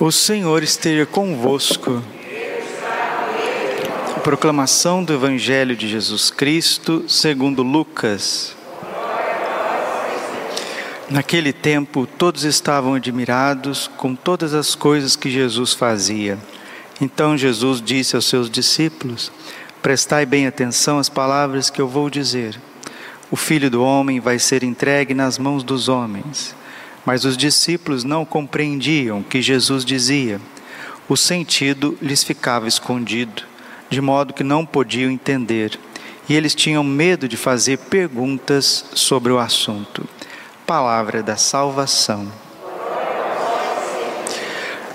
O Senhor esteja convosco. Proclamação do Evangelho de Jesus Cristo, segundo Lucas. Naquele tempo, todos estavam admirados com todas as coisas que Jesus fazia. Então Jesus disse aos seus discípulos: Prestai bem atenção às palavras que eu vou dizer. O filho do homem vai ser entregue nas mãos dos homens. Mas os discípulos não compreendiam o que Jesus dizia. O sentido lhes ficava escondido, de modo que não podiam entender, e eles tinham medo de fazer perguntas sobre o assunto. Palavra da salvação.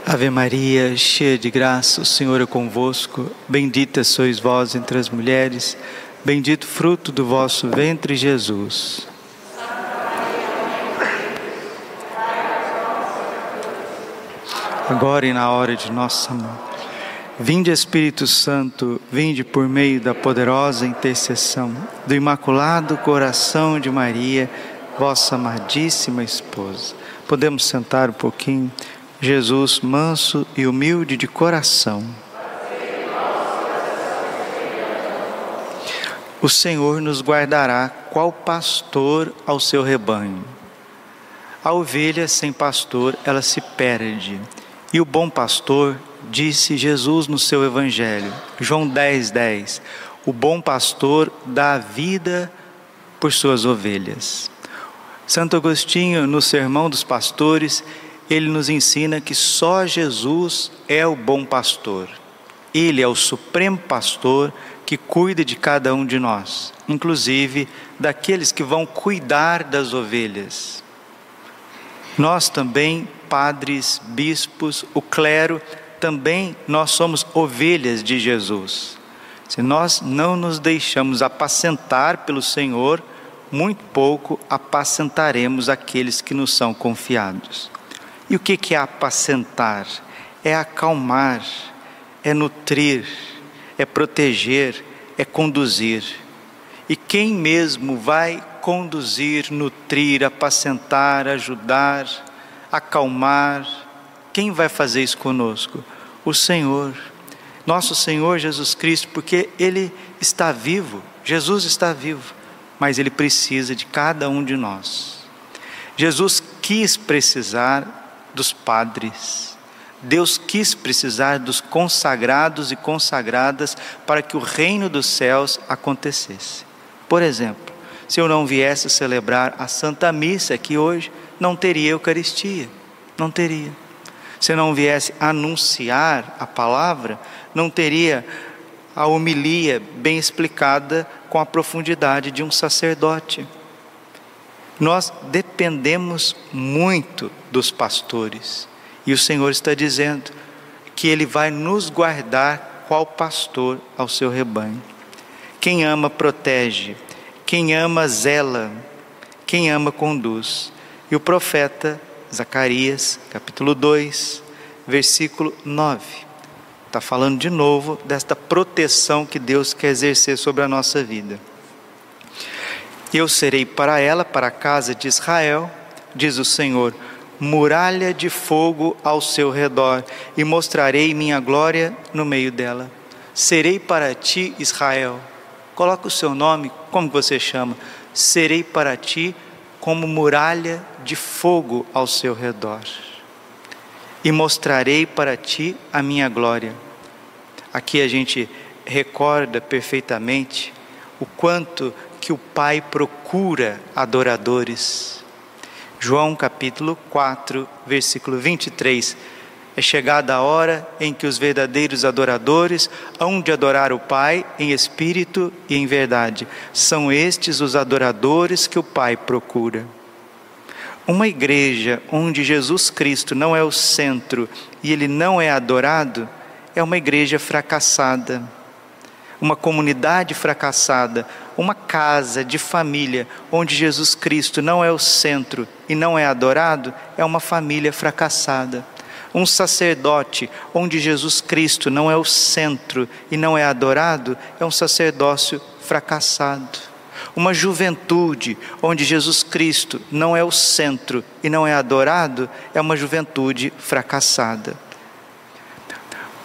Ave Maria, cheia de graça, o Senhor é convosco. Bendita sois vós entre as mulheres, bendito fruto do vosso ventre, Jesus. Agora e na hora de nossa morte. Vinde Espírito Santo, vinde por meio da poderosa intercessão do Imaculado Coração de Maria, vossa amadíssima esposa. Podemos sentar um pouquinho. Jesus, manso e humilde de coração. O Senhor nos guardará qual pastor ao seu rebanho. A ovelha sem pastor, ela se perde e o bom pastor, disse Jesus no seu evangelho, João 10, 10, o bom pastor dá vida por suas ovelhas. Santo Agostinho, no Sermão dos Pastores, ele nos ensina que só Jesus é o bom pastor. Ele é o supremo pastor que cuida de cada um de nós, inclusive daqueles que vão cuidar das ovelhas. Nós também padres, bispos, o clero, também nós somos ovelhas de Jesus. Se nós não nos deixamos apacentar pelo Senhor, muito pouco apacentaremos aqueles que nos são confiados. E o que é apacentar? É acalmar, é nutrir, é proteger, é conduzir. E quem mesmo vai conduzir, nutrir, apacentar, ajudar, acalmar. Quem vai fazer isso conosco? O Senhor, nosso Senhor Jesus Cristo, porque Ele está vivo, Jesus está vivo, mas Ele precisa de cada um de nós. Jesus quis precisar dos padres, Deus quis precisar dos consagrados e consagradas para que o reino dos céus acontecesse. Por exemplo, se eu não viesse celebrar a Santa Missa aqui hoje, não teria Eucaristia, não teria. Se não viesse anunciar a palavra, não teria a homilia bem explicada com a profundidade de um sacerdote. Nós dependemos muito dos pastores, e o Senhor está dizendo que Ele vai nos guardar qual pastor ao seu rebanho. Quem ama, protege, quem ama, zela, quem ama, conduz. E o profeta Zacarias, capítulo 2, versículo 9, está falando de novo desta proteção que Deus quer exercer sobre a nossa vida. Eu serei para ela, para a casa de Israel, diz o Senhor, muralha de fogo ao seu redor, e mostrarei minha glória no meio dela. Serei para ti, Israel. Coloca o seu nome, como você chama? Serei para ti como muralha de fogo ao seu redor. E mostrarei para ti a minha glória. Aqui a gente recorda perfeitamente o quanto que o Pai procura adoradores. João capítulo 4, versículo 23 é chegada a hora em que os verdadeiros adoradores hão de adorar o Pai em espírito e em verdade. São estes os adoradores que o Pai procura. Uma igreja onde Jesus Cristo não é o centro e ele não é adorado, é uma igreja fracassada. Uma comunidade fracassada, uma casa de família onde Jesus Cristo não é o centro e não é adorado, é uma família fracassada um sacerdote onde Jesus Cristo não é o centro e não é adorado, é um sacerdócio fracassado. Uma juventude onde Jesus Cristo não é o centro e não é adorado, é uma juventude fracassada.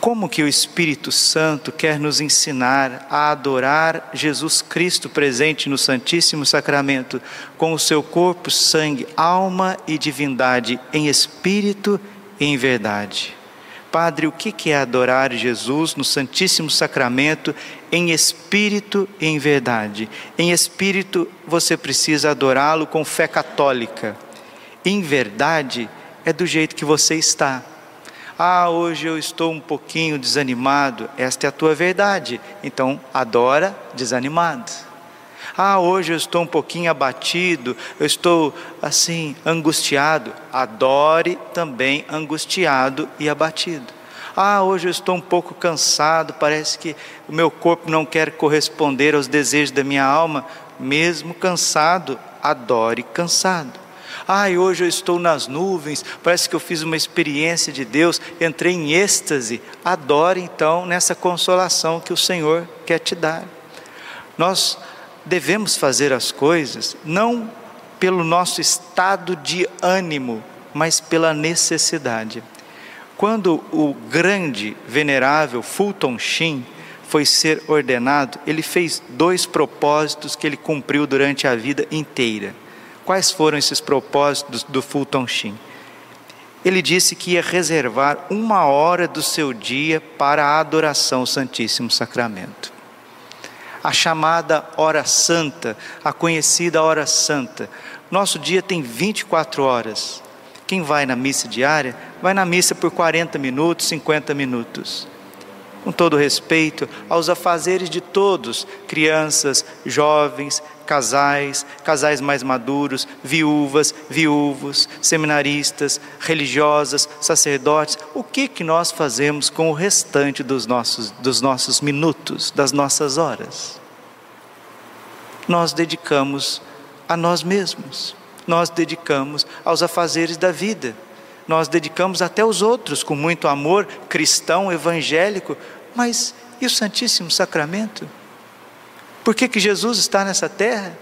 como que o Espírito Santo quer nos ensinar a adorar Jesus Cristo presente no Santíssimo Sacramento, com o seu corpo, sangue, alma e divindade, em espírito e em verdade. Padre, o que é adorar Jesus no Santíssimo Sacramento em espírito e em verdade? Em espírito, você precisa adorá-lo com fé católica. Em verdade, é do jeito que você está ah, hoje eu estou um pouquinho desanimado. Esta é a tua verdade. Então, adora desanimado. Ah, hoje eu estou um pouquinho abatido, eu estou assim, angustiado. Adore também angustiado e abatido. Ah, hoje eu estou um pouco cansado, parece que o meu corpo não quer corresponder aos desejos da minha alma. Mesmo cansado, adore cansado. Ai, hoje eu estou nas nuvens, parece que eu fiz uma experiência de Deus, entrei em êxtase. Adore então nessa consolação que o Senhor quer te dar. Nós devemos fazer as coisas não pelo nosso estado de ânimo, mas pela necessidade. Quando o grande, venerável Fulton Sheen foi ser ordenado, ele fez dois propósitos que ele cumpriu durante a vida inteira. Quais foram esses propósitos do Fulton Sheen? Ele disse que ia reservar uma hora do seu dia para a adoração ao Santíssimo Sacramento. A chamada Hora Santa, a conhecida Hora Santa. Nosso dia tem 24 horas. Quem vai na missa diária, vai na missa por 40 minutos, 50 minutos com todo respeito aos afazeres de todos, crianças, jovens, casais, casais mais maduros, viúvas, viúvos, seminaristas, religiosas, sacerdotes, o que que nós fazemos com o restante dos nossos dos nossos minutos, das nossas horas? Nós dedicamos a nós mesmos. Nós dedicamos aos afazeres da vida nós dedicamos até os outros com muito amor cristão, evangélico, mas e o Santíssimo Sacramento? Por que, que Jesus está nessa terra?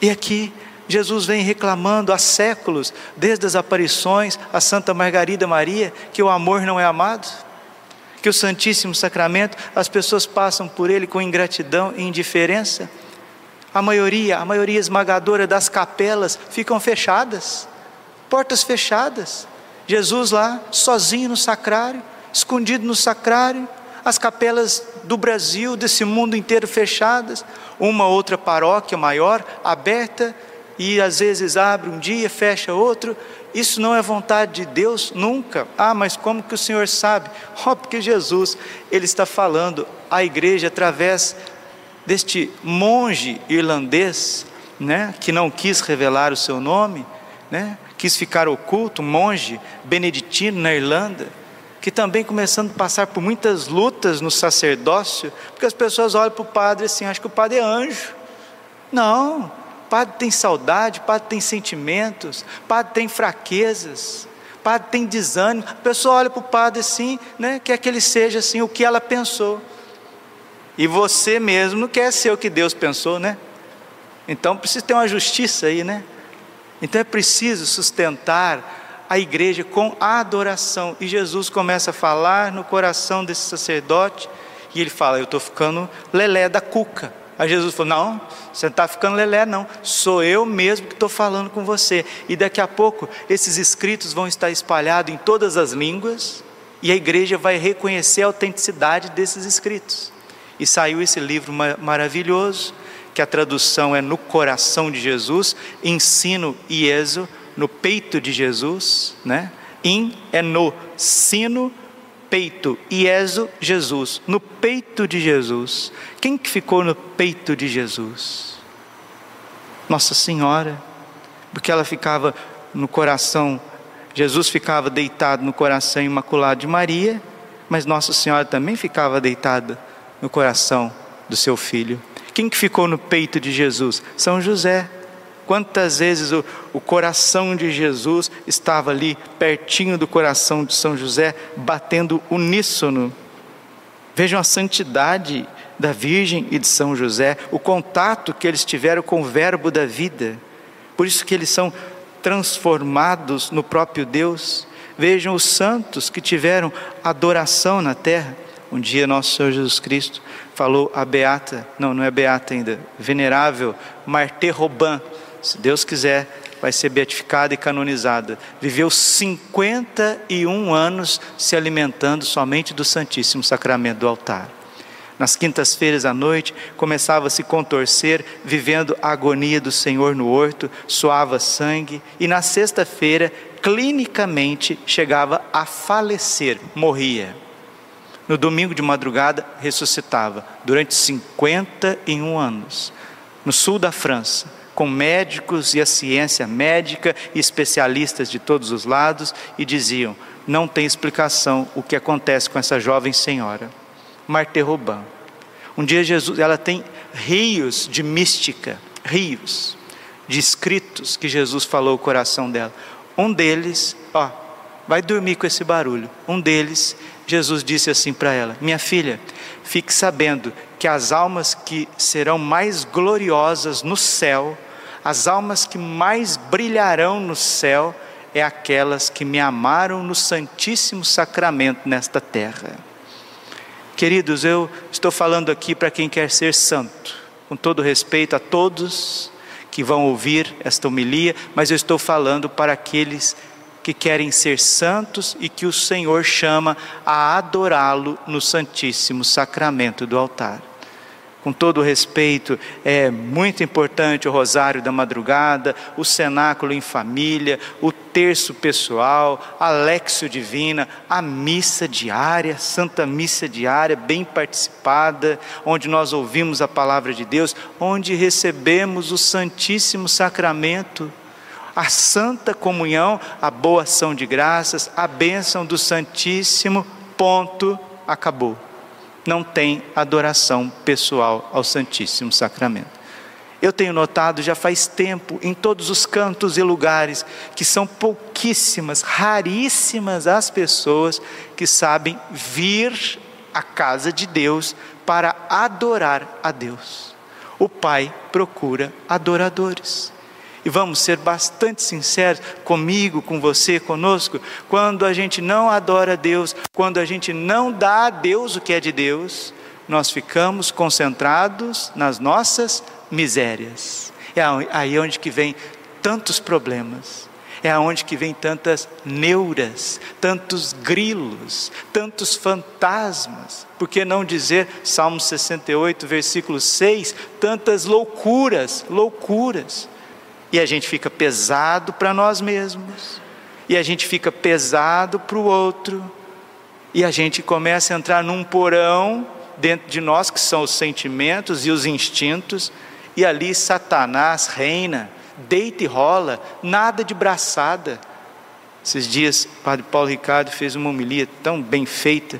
E aqui Jesus vem reclamando há séculos, desde as aparições a Santa Margarida Maria, que o amor não é amado, que o Santíssimo Sacramento as pessoas passam por ele com ingratidão e indiferença. A maioria, a maioria esmagadora das capelas ficam fechadas portas fechadas. Jesus lá, sozinho no sacrário, escondido no sacrário, as capelas do Brasil, desse mundo inteiro fechadas, uma outra paróquia maior, aberta, e às vezes abre um dia, fecha outro. Isso não é vontade de Deus nunca. Ah, mas como que o Senhor sabe? Oh, porque Jesus, ele está falando à igreja através deste monge irlandês, né, que não quis revelar o seu nome, né, quis ficar oculto, monge beneditino na Irlanda, que também começando a passar por muitas lutas no sacerdócio, porque as pessoas olham para o padre assim, acham que o padre é anjo. Não, o padre tem saudade, o padre tem sentimentos, o padre tem fraquezas, o padre tem desânimo. A pessoa olha para o padre assim, né, quer que ele seja assim o que ela pensou. E você mesmo não quer ser o que Deus pensou, né? Então precisa ter uma justiça aí, né? Então é preciso sustentar a igreja com adoração. E Jesus começa a falar no coração desse sacerdote, e ele fala: Eu estou ficando lelé da cuca. Aí Jesus falou: Não, você não está ficando lelé, não. Sou eu mesmo que estou falando com você. E daqui a pouco, esses escritos vão estar espalhados em todas as línguas, e a igreja vai reconhecer a autenticidade desses escritos. E saiu esse livro maravilhoso, que a tradução é no coração de Jesus, ensino Ieso, no peito de Jesus, né? In é no sino, peito, Ieso, Jesus, no peito de Jesus. Quem que ficou no peito de Jesus? Nossa Senhora, porque ela ficava no coração, Jesus ficava deitado no coração imaculado de Maria, mas Nossa Senhora também ficava deitada no coração do seu filho. Quem que ficou no peito de Jesus? São José. Quantas vezes o, o coração de Jesus estava ali, pertinho do coração de São José, batendo uníssono. Vejam a santidade da Virgem e de São José, o contato que eles tiveram com o Verbo da vida. Por isso que eles são transformados no próprio Deus. vejam os santos que tiveram adoração na terra. Um dia nosso Senhor Jesus Cristo falou a beata, não, não é beata ainda, venerável Martê Robin, se Deus quiser, vai ser beatificada e canonizada. Viveu 51 anos se alimentando somente do Santíssimo Sacramento do altar. Nas quintas-feiras à noite, começava a se contorcer, vivendo a agonia do Senhor no horto, suava sangue, e na sexta-feira, clinicamente, chegava a falecer, morria. No domingo de madrugada, ressuscitava, durante 51 anos, no sul da França, com médicos e a ciência médica e especialistas de todos os lados, e diziam: não tem explicação o que acontece com essa jovem senhora. Marte Robin. Um dia Jesus, ela tem rios de mística, rios de escritos que Jesus falou o coração dela. Um deles, ó, vai dormir com esse barulho. Um deles, Jesus disse assim para ela: Minha filha, fique sabendo que as almas que serão mais gloriosas no céu, as almas que mais brilharão no céu, é aquelas que me amaram no Santíssimo Sacramento nesta terra. Queridos, eu estou falando aqui para quem quer ser santo, com todo respeito a todos que vão ouvir esta homilia, mas eu estou falando para aqueles que querem ser santos e que o Senhor chama a adorá-lo no Santíssimo Sacramento do altar com todo respeito, é muito importante o rosário da madrugada, o cenáculo em família, o terço pessoal, a Lexio Divina, a missa diária, Santa Missa diária, bem participada, onde nós ouvimos a palavra de Deus, onde recebemos o Santíssimo Sacramento, a Santa Comunhão, a boa ação de graças, a bênção do Santíssimo, ponto, acabou não tem adoração pessoal ao Santíssimo Sacramento. Eu tenho notado já faz tempo, em todos os cantos e lugares, que são pouquíssimas, raríssimas as pessoas que sabem vir à casa de Deus para adorar a Deus. O Pai procura adoradores. E vamos ser bastante sinceros comigo, com você, conosco, quando a gente não adora a Deus, quando a gente não dá a Deus o que é de Deus, nós ficamos concentrados nas nossas misérias. É aí onde que vem tantos problemas. É aonde que vem tantas neuras, tantos grilos, tantos fantasmas. Por que não dizer, Salmo 68, versículo 6, tantas loucuras, loucuras e a gente fica pesado para nós mesmos, e a gente fica pesado para o outro, e a gente começa a entrar num porão dentro de nós que são os sentimentos e os instintos, e ali Satanás reina, deita e rola, nada de braçada. Esses dias, o Padre Paulo Ricardo fez uma homilia tão bem feita,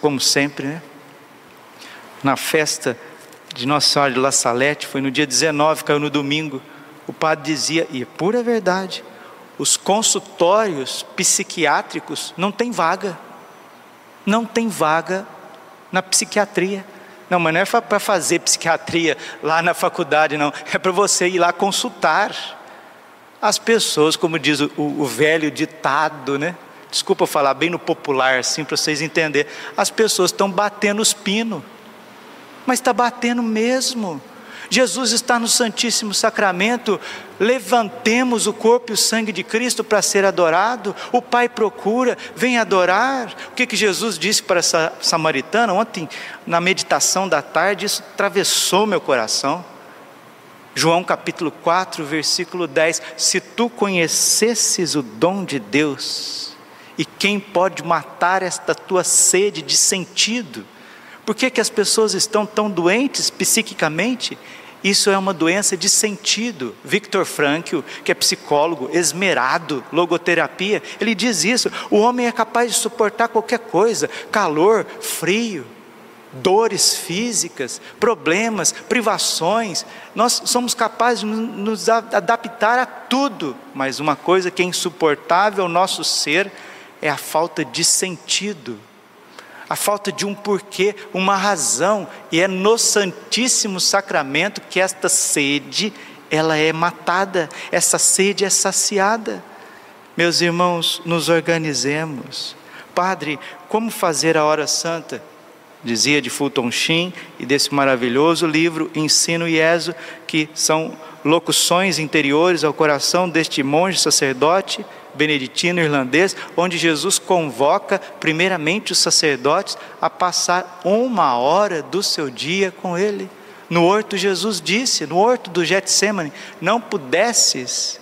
como sempre, né? Na festa de Nossa Senhora de La Salete, foi no dia 19, caiu no domingo o padre dizia, e é pura verdade, os consultórios psiquiátricos não tem vaga. Não tem vaga na psiquiatria. Não, mas não é para fazer psiquiatria lá na faculdade, não. É para você ir lá consultar. As pessoas, como diz o, o velho ditado, né? Desculpa falar bem no popular, assim, para vocês entenderem. As pessoas estão batendo os pinos. Mas está batendo mesmo. Jesus está no Santíssimo Sacramento, levantemos o corpo e o sangue de Cristo para ser adorado. O Pai procura, vem adorar. O que, que Jesus disse para essa samaritana? Ontem, na meditação da tarde, isso atravessou meu coração. João capítulo 4, versículo 10: Se tu conhecesses o dom de Deus, e quem pode matar esta tua sede de sentido? Por que, que as pessoas estão tão doentes psiquicamente? Isso é uma doença de sentido. Victor Frankl, que é psicólogo, esmerado, logoterapia, ele diz isso. O homem é capaz de suportar qualquer coisa: calor, frio, dores físicas, problemas, privações. Nós somos capazes de nos adaptar a tudo, mas uma coisa que é insuportável ao nosso ser é a falta de sentido a falta de um porquê, uma razão, e é no Santíssimo Sacramento que esta sede ela é matada, essa sede é saciada. Meus irmãos, nos organizemos. Padre, como fazer a hora santa? Dizia de Fulton Sheen e desse maravilhoso livro Ensino e Ezo, que são locuções interiores ao coração deste monge sacerdote beneditino irlandês, onde Jesus convoca primeiramente os sacerdotes a passar uma hora do seu dia com ele. No horto, Jesus disse, no horto do Getsemane, não pudesses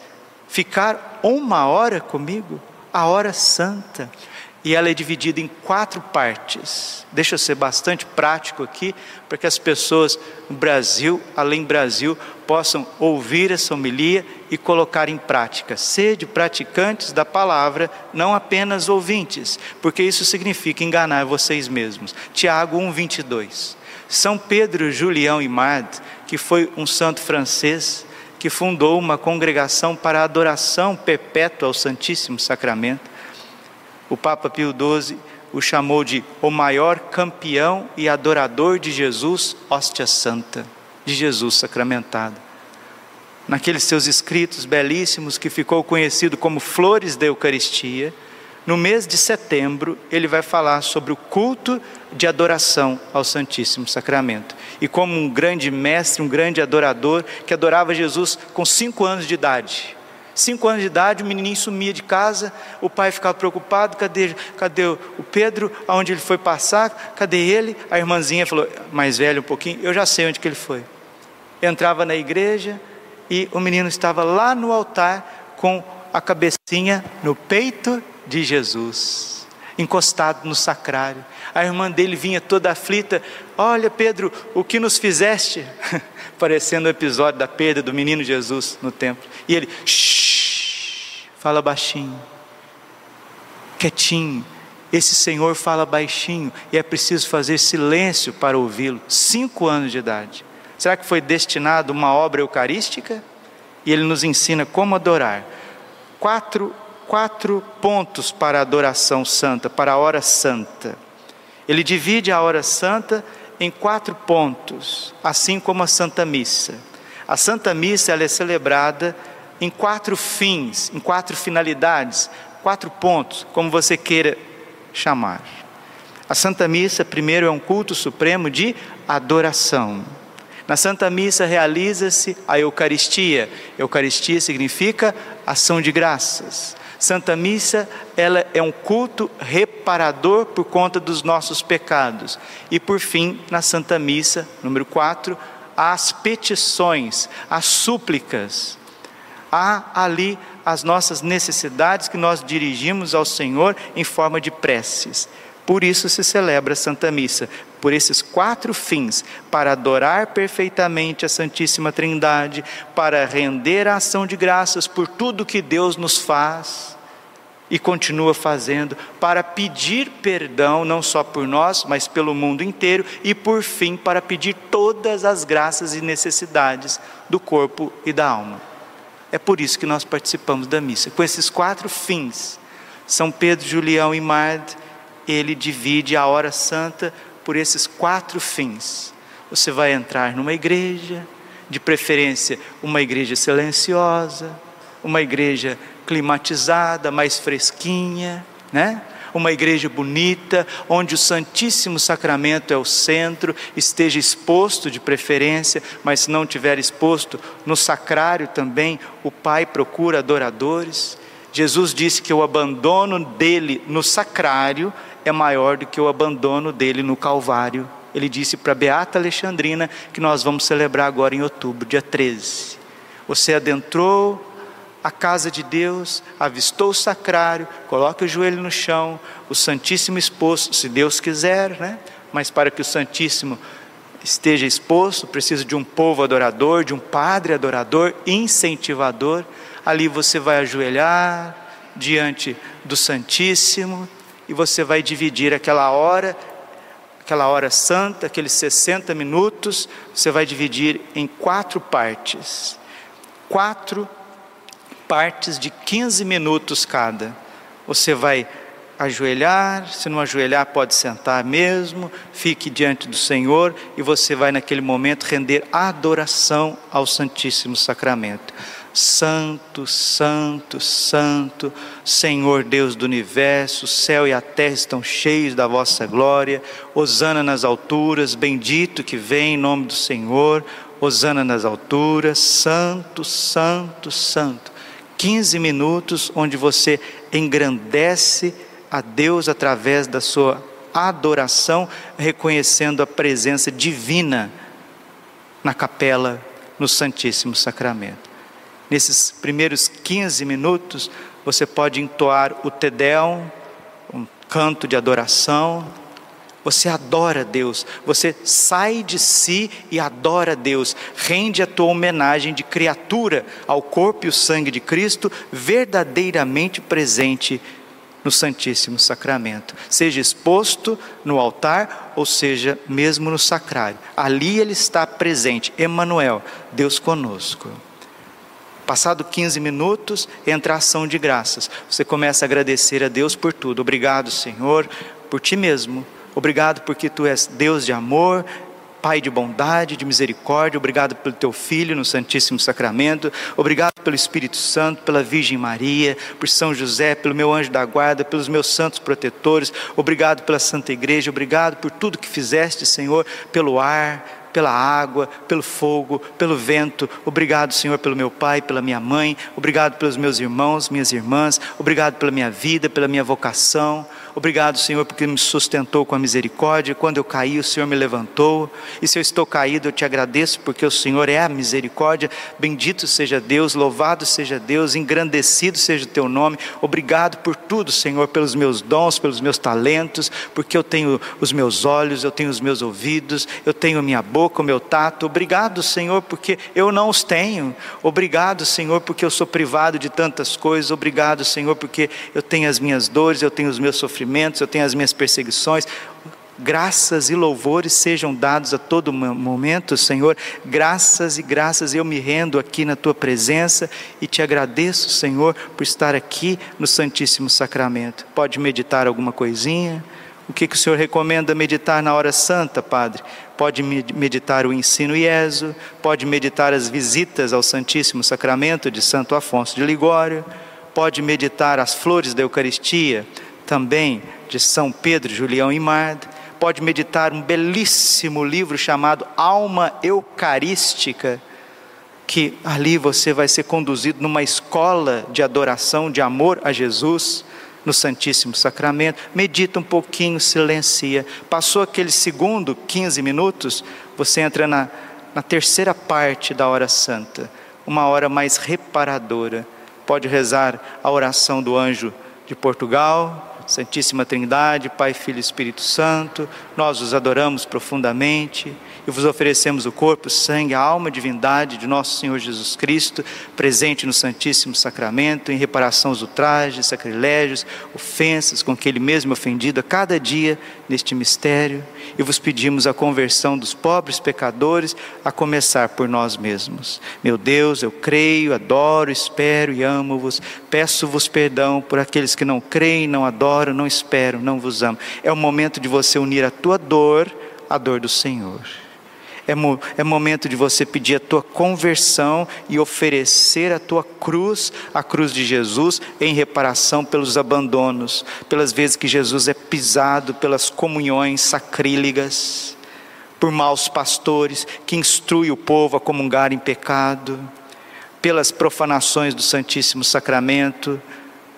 ficar uma hora comigo, a hora santa e ela é dividida em quatro partes. Deixa eu ser bastante prático aqui, para que as pessoas no Brasil, além do Brasil, possam ouvir essa homilia e colocar em prática. Sede praticantes da palavra, não apenas ouvintes, porque isso significa enganar vocês mesmos. Tiago 1:22. São Pedro Julião Imad, que foi um santo francês, que fundou uma congregação para adoração perpétua ao Santíssimo Sacramento o Papa Pio XII o chamou de o maior campeão e adorador de Jesus, hóstia santa, de Jesus sacramentado. Naqueles seus escritos belíssimos, que ficou conhecido como Flores da Eucaristia, no mês de setembro, ele vai falar sobre o culto de adoração ao Santíssimo Sacramento. E como um grande mestre, um grande adorador, que adorava Jesus com cinco anos de idade, Cinco anos de idade, o menininho sumia de casa, o pai ficava preocupado, cadê, cadê o Pedro, aonde ele foi passar, cadê ele? A irmãzinha falou, mais velho um pouquinho, eu já sei onde que ele foi. Entrava na igreja e o menino estava lá no altar com a cabecinha no peito de Jesus, encostado no sacrário. A irmã dele vinha toda aflita: Olha, Pedro, o que nos fizeste? Parecendo o episódio da perda do menino Jesus no templo. E ele, shh, fala baixinho, quietinho. Esse Senhor fala baixinho e é preciso fazer silêncio para ouvi-lo. Cinco anos de idade. Será que foi destinado uma obra eucarística? E ele nos ensina como adorar. Quatro, quatro pontos para a adoração santa, para a hora santa. Ele divide a hora santa em quatro pontos, assim como a Santa Missa. A Santa Missa ela é celebrada em quatro fins, em quatro finalidades, quatro pontos, como você queira chamar. A Santa Missa, primeiro, é um culto supremo de adoração. Na Santa Missa realiza-se a Eucaristia. Eucaristia significa ação de graças. Santa Missa, ela é um culto reparador por conta dos nossos pecados. E por fim, na Santa Missa, número 4, as petições, as súplicas. Há ali as nossas necessidades que nós dirigimos ao Senhor em forma de preces. Por isso se celebra a Santa Missa, por esses quatro fins: para adorar perfeitamente a Santíssima Trindade, para render a ação de graças por tudo que Deus nos faz e continua fazendo, para pedir perdão não só por nós, mas pelo mundo inteiro, e por fim, para pedir todas as graças e necessidades do corpo e da alma. É por isso que nós participamos da missa, com esses quatro fins. São Pedro, Julião e Mard, ele divide a hora santa por esses quatro fins. Você vai entrar numa igreja, de preferência uma igreja silenciosa, uma igreja climatizada, mais fresquinha, né? Uma igreja bonita, onde o Santíssimo Sacramento é o centro, esteja exposto de preferência, mas se não tiver exposto, no sacrário também o Pai procura adoradores. Jesus disse que o abandono dele no sacrário é maior do que o abandono dele no Calvário. Ele disse para Beata Alexandrina que nós vamos celebrar agora em outubro, dia 13. Você adentrou a casa de Deus, avistou o sacrário, coloque o joelho no chão, o Santíssimo exposto, se Deus quiser, né? Mas para que o Santíssimo esteja exposto, precisa de um povo adorador, de um padre adorador, incentivador. Ali você vai ajoelhar diante do Santíssimo e você vai dividir aquela hora, aquela hora santa, aqueles 60 minutos, você vai dividir em quatro partes. Quatro partes de 15 minutos cada. Você vai ajoelhar, se não ajoelhar, pode sentar mesmo, fique diante do Senhor e você vai naquele momento render adoração ao Santíssimo Sacramento. Santo, Santo, Santo, Senhor Deus do universo, céu e a terra estão cheios da vossa glória. Hosana nas alturas, bendito que vem em nome do Senhor. Hosana nas alturas, santo, santo, santo. 15 minutos onde você engrandece a Deus através da sua adoração, reconhecendo a presença divina na capela, no Santíssimo Sacramento. Nesses primeiros 15 minutos, você pode entoar o Tedeum, um canto de adoração. Você adora Deus, você sai de si e adora Deus, rende a tua homenagem de criatura ao corpo e o sangue de Cristo, verdadeiramente presente no Santíssimo Sacramento, seja exposto no altar ou seja mesmo no sacrário. Ali ele está presente, Emmanuel, Deus conosco. Passado 15 minutos, entra a ação de graças. Você começa a agradecer a Deus por tudo. Obrigado, Senhor, por ti mesmo. Obrigado porque tu és Deus de amor, Pai de bondade, de misericórdia, obrigado pelo teu Filho no Santíssimo Sacramento, obrigado pelo Espírito Santo, pela Virgem Maria, por São José, pelo meu anjo da guarda, pelos meus santos protetores, obrigado pela Santa Igreja, obrigado por tudo que fizeste, Senhor, pelo ar, pela água, pelo fogo, pelo vento. Obrigado, Senhor, pelo meu pai, pela minha mãe. Obrigado pelos meus irmãos, minhas irmãs. Obrigado pela minha vida, pela minha vocação. Obrigado, Senhor, porque me sustentou com a misericórdia. Quando eu caí, o Senhor me levantou. E se eu estou caído, eu te agradeço, porque o Senhor é a misericórdia. Bendito seja Deus, louvado seja Deus, engrandecido seja o teu nome. Obrigado por tudo, Senhor, pelos meus dons, pelos meus talentos, porque eu tenho os meus olhos, eu tenho os meus ouvidos, eu tenho minha boca, o meu tato. Obrigado, Senhor, porque eu não os tenho. Obrigado, Senhor, porque eu sou privado de tantas coisas. Obrigado, Senhor, porque eu tenho as minhas dores, eu tenho os meus sofrimentos sofrimentos, eu tenho as minhas perseguições. Graças e louvores sejam dados a todo momento, Senhor. Graças e graças eu me rendo aqui na tua presença e te agradeço, Senhor, por estar aqui no Santíssimo Sacramento. Pode meditar alguma coisinha? O que, que o Senhor recomenda meditar na hora santa, Padre? Pode meditar o ensino IESO, pode meditar as visitas ao Santíssimo Sacramento de Santo Afonso de Ligório, pode meditar as flores da Eucaristia, também de São Pedro Julião Imard, pode meditar um belíssimo livro chamado Alma Eucarística, que ali você vai ser conduzido numa escola de adoração, de amor a Jesus, no Santíssimo Sacramento. Medita um pouquinho, silencia. Passou aquele segundo, 15 minutos, você entra na, na terceira parte da hora santa, uma hora mais reparadora. Pode rezar a oração do anjo de Portugal, Santíssima Trindade, Pai, Filho e Espírito Santo, nós os adoramos profundamente e vos oferecemos o corpo, sangue, a alma e divindade de nosso Senhor Jesus Cristo, presente no Santíssimo Sacramento, em reparação aos ultrajes, sacrilégios, ofensas com que Ele mesmo é ofendido a cada dia neste mistério, e vos pedimos a conversão dos pobres pecadores, a começar por nós mesmos. Meu Deus, eu creio, adoro, espero e amo-vos, peço-vos perdão por aqueles que não creem, não adoram, não esperam, não vos amam. É o momento de você unir a tua dor à dor do Senhor. É, mo é momento de você pedir a tua conversão e oferecer a tua cruz, a cruz de Jesus, em reparação pelos abandonos, pelas vezes que Jesus é pisado pelas comunhões sacrílegas, por maus pastores que instruem o povo a comungar em pecado, pelas profanações do Santíssimo Sacramento,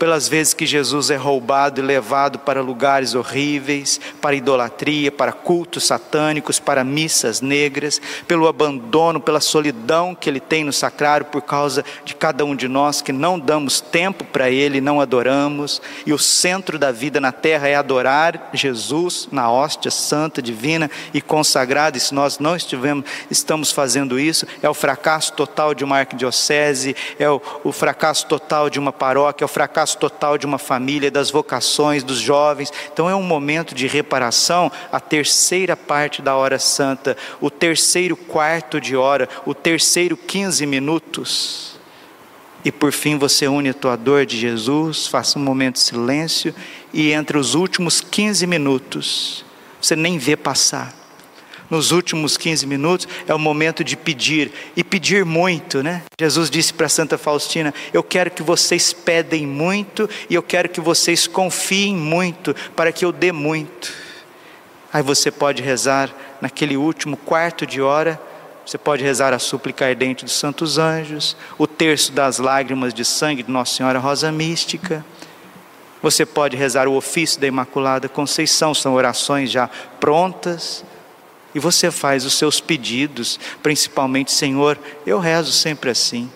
pelas vezes que Jesus é roubado e levado para lugares horríveis, para idolatria, para cultos satânicos, para missas negras, pelo abandono, pela solidão que ele tem no sacrário por causa de cada um de nós que não damos tempo para ele, não adoramos, e o centro da vida na terra é adorar Jesus na hóstia santa, divina e consagrada, e se nós não estivemos, estamos fazendo isso, é o fracasso total de uma arquidiocese, é o, o fracasso total de uma paróquia, é o fracasso total de uma família, das vocações, dos jovens. Então é um momento de reparação, a terceira parte da hora santa, o terceiro quarto de hora, o terceiro 15 minutos. E por fim você une a tua dor de Jesus, faça um momento de silêncio e entre os últimos 15 minutos, você nem vê passar nos últimos 15 minutos, é o momento de pedir, e pedir muito, né? Jesus disse para Santa Faustina: Eu quero que vocês pedem muito, e eu quero que vocês confiem muito, para que eu dê muito. Aí você pode rezar naquele último quarto de hora, você pode rezar a súplica ardente dos santos anjos, o terço das lágrimas de sangue de Nossa Senhora Rosa Mística. Você pode rezar o ofício da Imaculada Conceição, são orações já prontas. E você faz os seus pedidos, principalmente, Senhor, eu rezo sempre assim.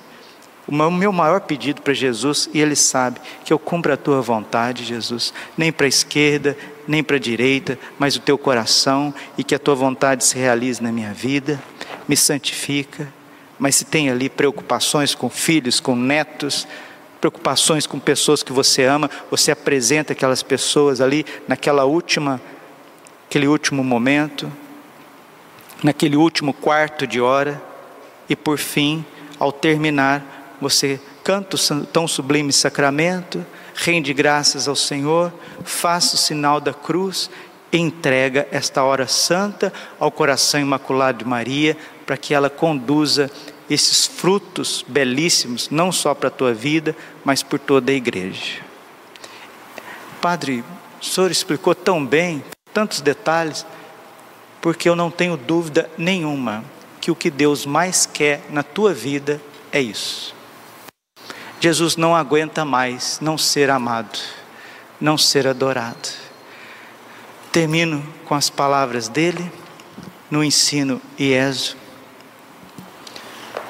O meu maior pedido para Jesus, e Ele sabe que eu cumpra a tua vontade, Jesus, nem para a esquerda, nem para a direita, mas o teu coração, e que a tua vontade se realize na minha vida, me santifica. Mas se tem ali preocupações com filhos, com netos, preocupações com pessoas que você ama, você apresenta aquelas pessoas ali naquela última, aquele último momento, naquele último quarto de hora, e por fim, ao terminar, você canta o tão sublime sacramento, rende graças ao Senhor, faça o sinal da cruz entrega esta hora santa ao coração imaculado de Maria, para que ela conduza esses frutos belíssimos, não só para a tua vida, mas por toda a igreja. Padre, o senhor explicou tão bem, tantos detalhes, porque eu não tenho dúvida nenhuma que o que Deus mais quer na tua vida é isso. Jesus não aguenta mais não ser amado, não ser adorado. Termino com as palavras dele no ensino IESO,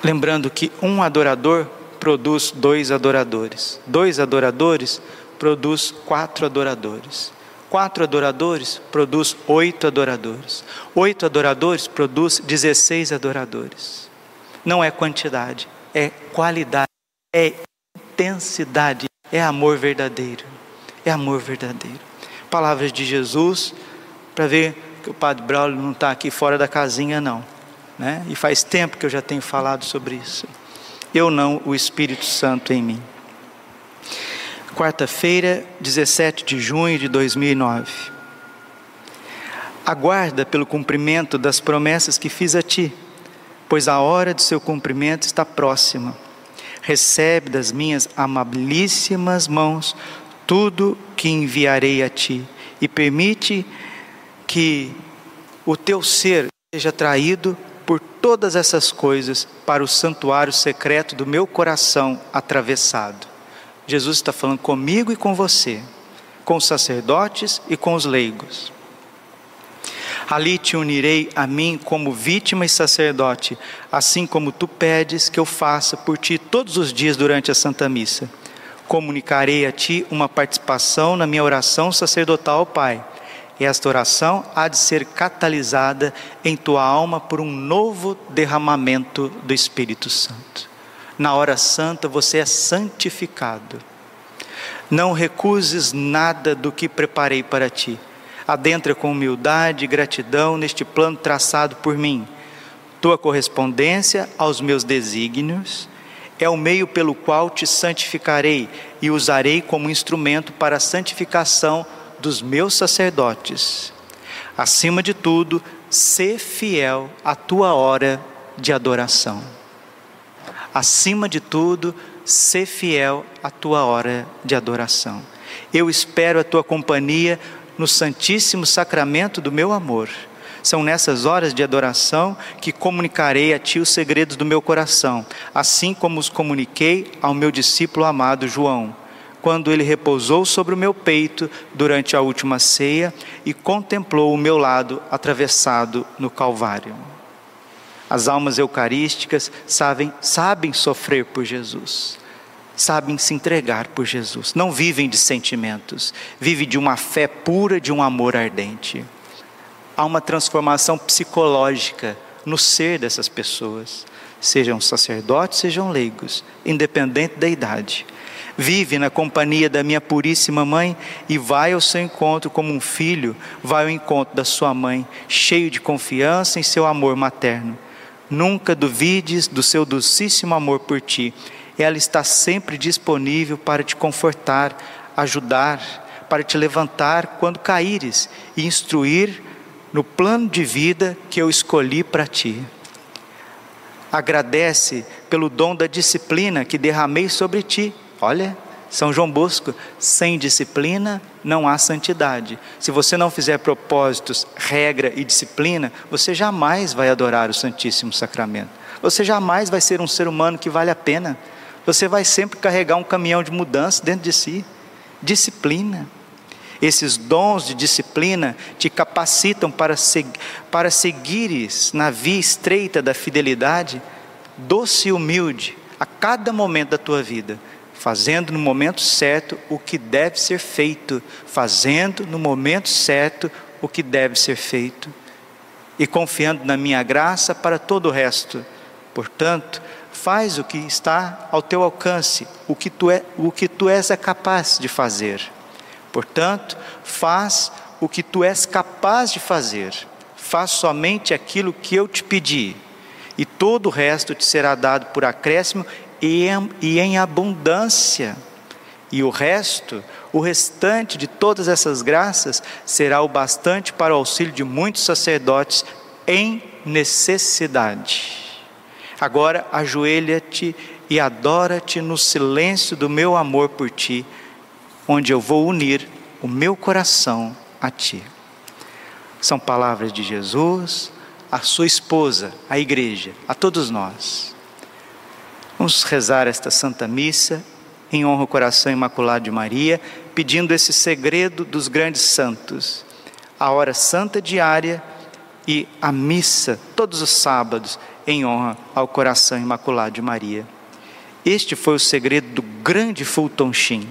lembrando que um adorador produz dois adoradores, dois adoradores produz quatro adoradores, quatro adoradores produz oito adoradores, oito adoradores produz dezesseis adoradores. Não é quantidade, é qualidade, é intensidade, é amor verdadeiro. É amor verdadeiro. Palavras de Jesus, para ver que o Padre Braulio não está aqui fora da casinha, não. Né? E faz tempo que eu já tenho falado sobre isso. Eu não, o Espírito Santo em mim. Quarta-feira, 17 de junho de 2009. Aguarda pelo cumprimento das promessas que fiz a ti, pois a hora de seu cumprimento está próxima recebe das minhas amabilíssimas mãos tudo que enviarei a ti e permite que o teu ser seja traído por todas essas coisas para o santuário secreto do meu coração atravessado. Jesus está falando comigo e com você, com os sacerdotes e com os leigos. Ali te unirei a mim como vítima e sacerdote, assim como tu pedes que eu faça por ti todos os dias durante a Santa Missa. Comunicarei a ti uma participação na minha oração sacerdotal ao Pai. E esta oração há de ser catalisada em tua alma por um novo derramamento do Espírito Santo. Na hora santa você é santificado. Não recuses nada do que preparei para ti adentra com humildade e gratidão neste plano traçado por mim. Tua correspondência aos meus desígnios é o meio pelo qual te santificarei e usarei como instrumento para a santificação dos meus sacerdotes. Acima de tudo, sê fiel à tua hora de adoração. Acima de tudo, sê fiel à tua hora de adoração. Eu espero a tua companhia no Santíssimo Sacramento do meu amor. São nessas horas de adoração que comunicarei a ti os segredos do meu coração, assim como os comuniquei ao meu discípulo amado João, quando ele repousou sobre o meu peito durante a última ceia e contemplou o meu lado atravessado no Calvário. As almas eucarísticas sabem, sabem sofrer por Jesus sabem se entregar por Jesus, não vivem de sentimentos, vivem de uma fé pura, de um amor ardente. Há uma transformação psicológica no ser dessas pessoas, sejam sacerdotes, sejam leigos, independente da idade. Vive na companhia da minha puríssima mãe e vai ao seu encontro como um filho, vai ao encontro da sua mãe, cheio de confiança em seu amor materno. Nunca duvides do seu docíssimo amor por ti ela está sempre disponível para te confortar, ajudar, para te levantar quando caíres e instruir no plano de vida que eu escolhi para ti. Agradece pelo dom da disciplina que derramei sobre ti. Olha, São João Bosco, sem disciplina não há santidade. Se você não fizer propósitos, regra e disciplina, você jamais vai adorar o Santíssimo Sacramento. Você jamais vai ser um ser humano que vale a pena. Você vai sempre carregar um caminhão de mudança dentro de si. Disciplina. Esses dons de disciplina te capacitam para, seg para seguires na via estreita da fidelidade, doce e humilde, a cada momento da tua vida, fazendo no momento certo o que deve ser feito, fazendo no momento certo o que deve ser feito, e confiando na minha graça para todo o resto. Portanto, faz o que está ao teu alcance, o que tu, é, o que tu és é capaz de fazer. Portanto, faz o que tu és capaz de fazer. Faz somente aquilo que eu te pedi, e todo o resto te será dado por acréscimo e em, e em abundância. E o resto, o restante de todas essas graças, será o bastante para o auxílio de muitos sacerdotes em necessidade. Agora ajoelha-te e adora-te no silêncio do meu amor por ti onde eu vou unir o meu coração a ti. São palavras de Jesus, a sua esposa, a igreja, a todos nós. Vamos rezar esta Santa Missa em honra ao coração imaculado de Maria, pedindo esse segredo dos grandes santos, a hora santa diária e a missa todos os sábados em honra ao coração imaculado de Maria. Este foi o segredo do grande Fulton Sheen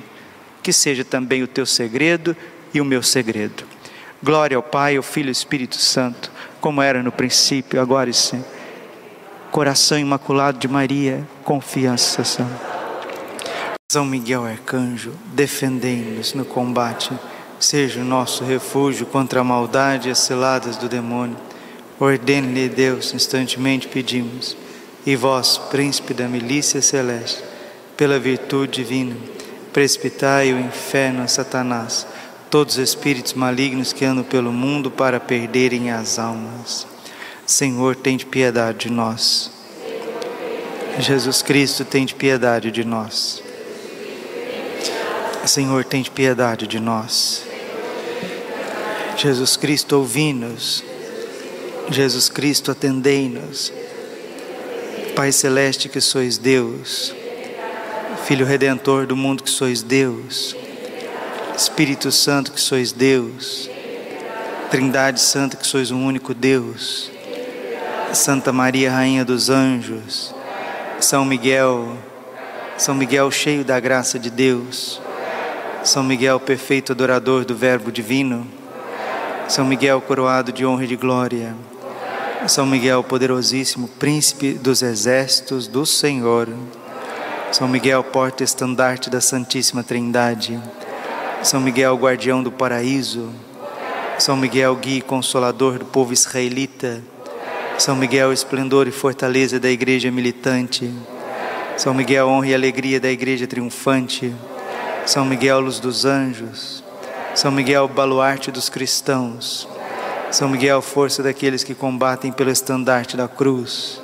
que seja também o teu segredo e o meu segredo. Glória ao Pai, ao Filho e ao Espírito Santo, como era no princípio, agora e sempre. Coração imaculado de Maria, confiança. São Miguel Arcanjo, defendei-nos no combate, seja o nosso refúgio contra a maldade e as ciladas do demônio. Ordene-lhe Deus, instantemente pedimos, e vós, príncipe da milícia celeste, pela virtude divina, precipitai o inferno a Satanás, todos os espíritos malignos que andam pelo mundo para perderem as almas. Senhor, tem de piedade de nós. Jesus Cristo, tem de piedade de nós. Senhor, tem de piedade de nós. Jesus Cristo, ouvi-nos. Jesus Cristo, atendei-nos. Pai Celeste, que sois Deus Filho Redentor do mundo que sois Deus, Espírito Santo que sois Deus, Trindade Santa que sois um único Deus, Santa Maria Rainha dos Anjos, São Miguel, São Miguel cheio da graça de Deus, São Miguel perfeito adorador do Verbo Divino, São Miguel coroado de honra e de glória, São Miguel poderosíssimo, príncipe dos exércitos do Senhor, são Miguel, porta-estandarte da Santíssima Trindade. São Miguel, guardião do paraíso. São Miguel, guia e consolador do povo israelita. São Miguel, esplendor e fortaleza da igreja militante. São Miguel, honra e alegria da igreja triunfante. São Miguel, luz dos anjos. São Miguel, baluarte dos cristãos. São Miguel, força daqueles que combatem pelo estandarte da cruz.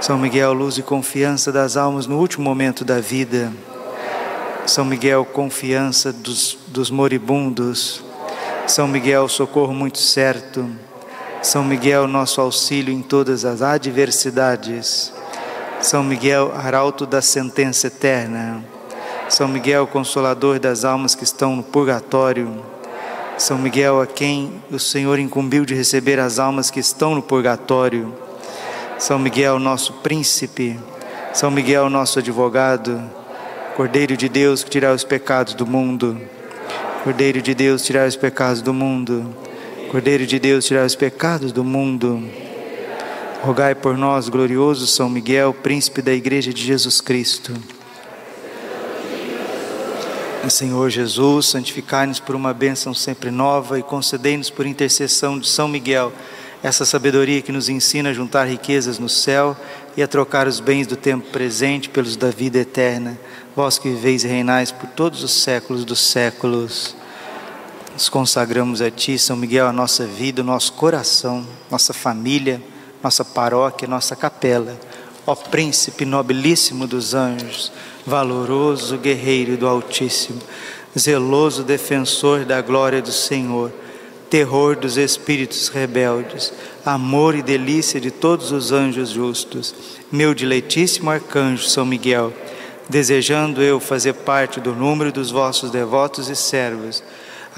São Miguel, luz e confiança das almas no último momento da vida. São Miguel, confiança dos, dos moribundos. São Miguel, socorro muito certo. São Miguel, nosso auxílio em todas as adversidades. São Miguel, arauto da sentença eterna. São Miguel, consolador das almas que estão no purgatório. São Miguel, a quem o Senhor incumbiu de receber as almas que estão no purgatório. São Miguel, nosso príncipe, São Miguel, nosso advogado, Cordeiro de Deus que tirar os pecados do mundo, Cordeiro de Deus tirar os pecados do mundo, Cordeiro de Deus tirar os pecados do mundo. Rogai por nós, glorioso São Miguel, príncipe da Igreja de Jesus Cristo. Senhor Jesus, santificai-nos por uma bênção sempre nova e concedei-nos por intercessão de São Miguel essa sabedoria que nos ensina a juntar riquezas no céu e a trocar os bens do tempo presente pelos da vida eterna, vós que viveis e reinais por todos os séculos dos séculos. Nos consagramos a Ti, São Miguel, a nossa vida, o nosso coração, nossa família, nossa paróquia, nossa capela. Ó Príncipe nobilíssimo dos anjos, valoroso guerreiro do Altíssimo, zeloso defensor da glória do Senhor, terror dos espíritos rebeldes, amor e delícia de todos os anjos justos, meu diletíssimo arcanjo São Miguel, desejando eu fazer parte do número dos vossos devotos e servos,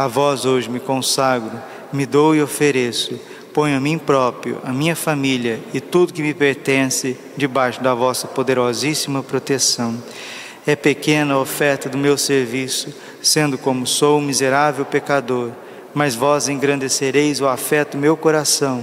a vós hoje me consagro, me dou e ofereço, ponho a mim próprio, a minha família e tudo que me pertence debaixo da vossa poderosíssima proteção. É pequena a oferta do meu serviço, sendo como sou um miserável pecador, mas vós engrandecereis o afeto do meu coração.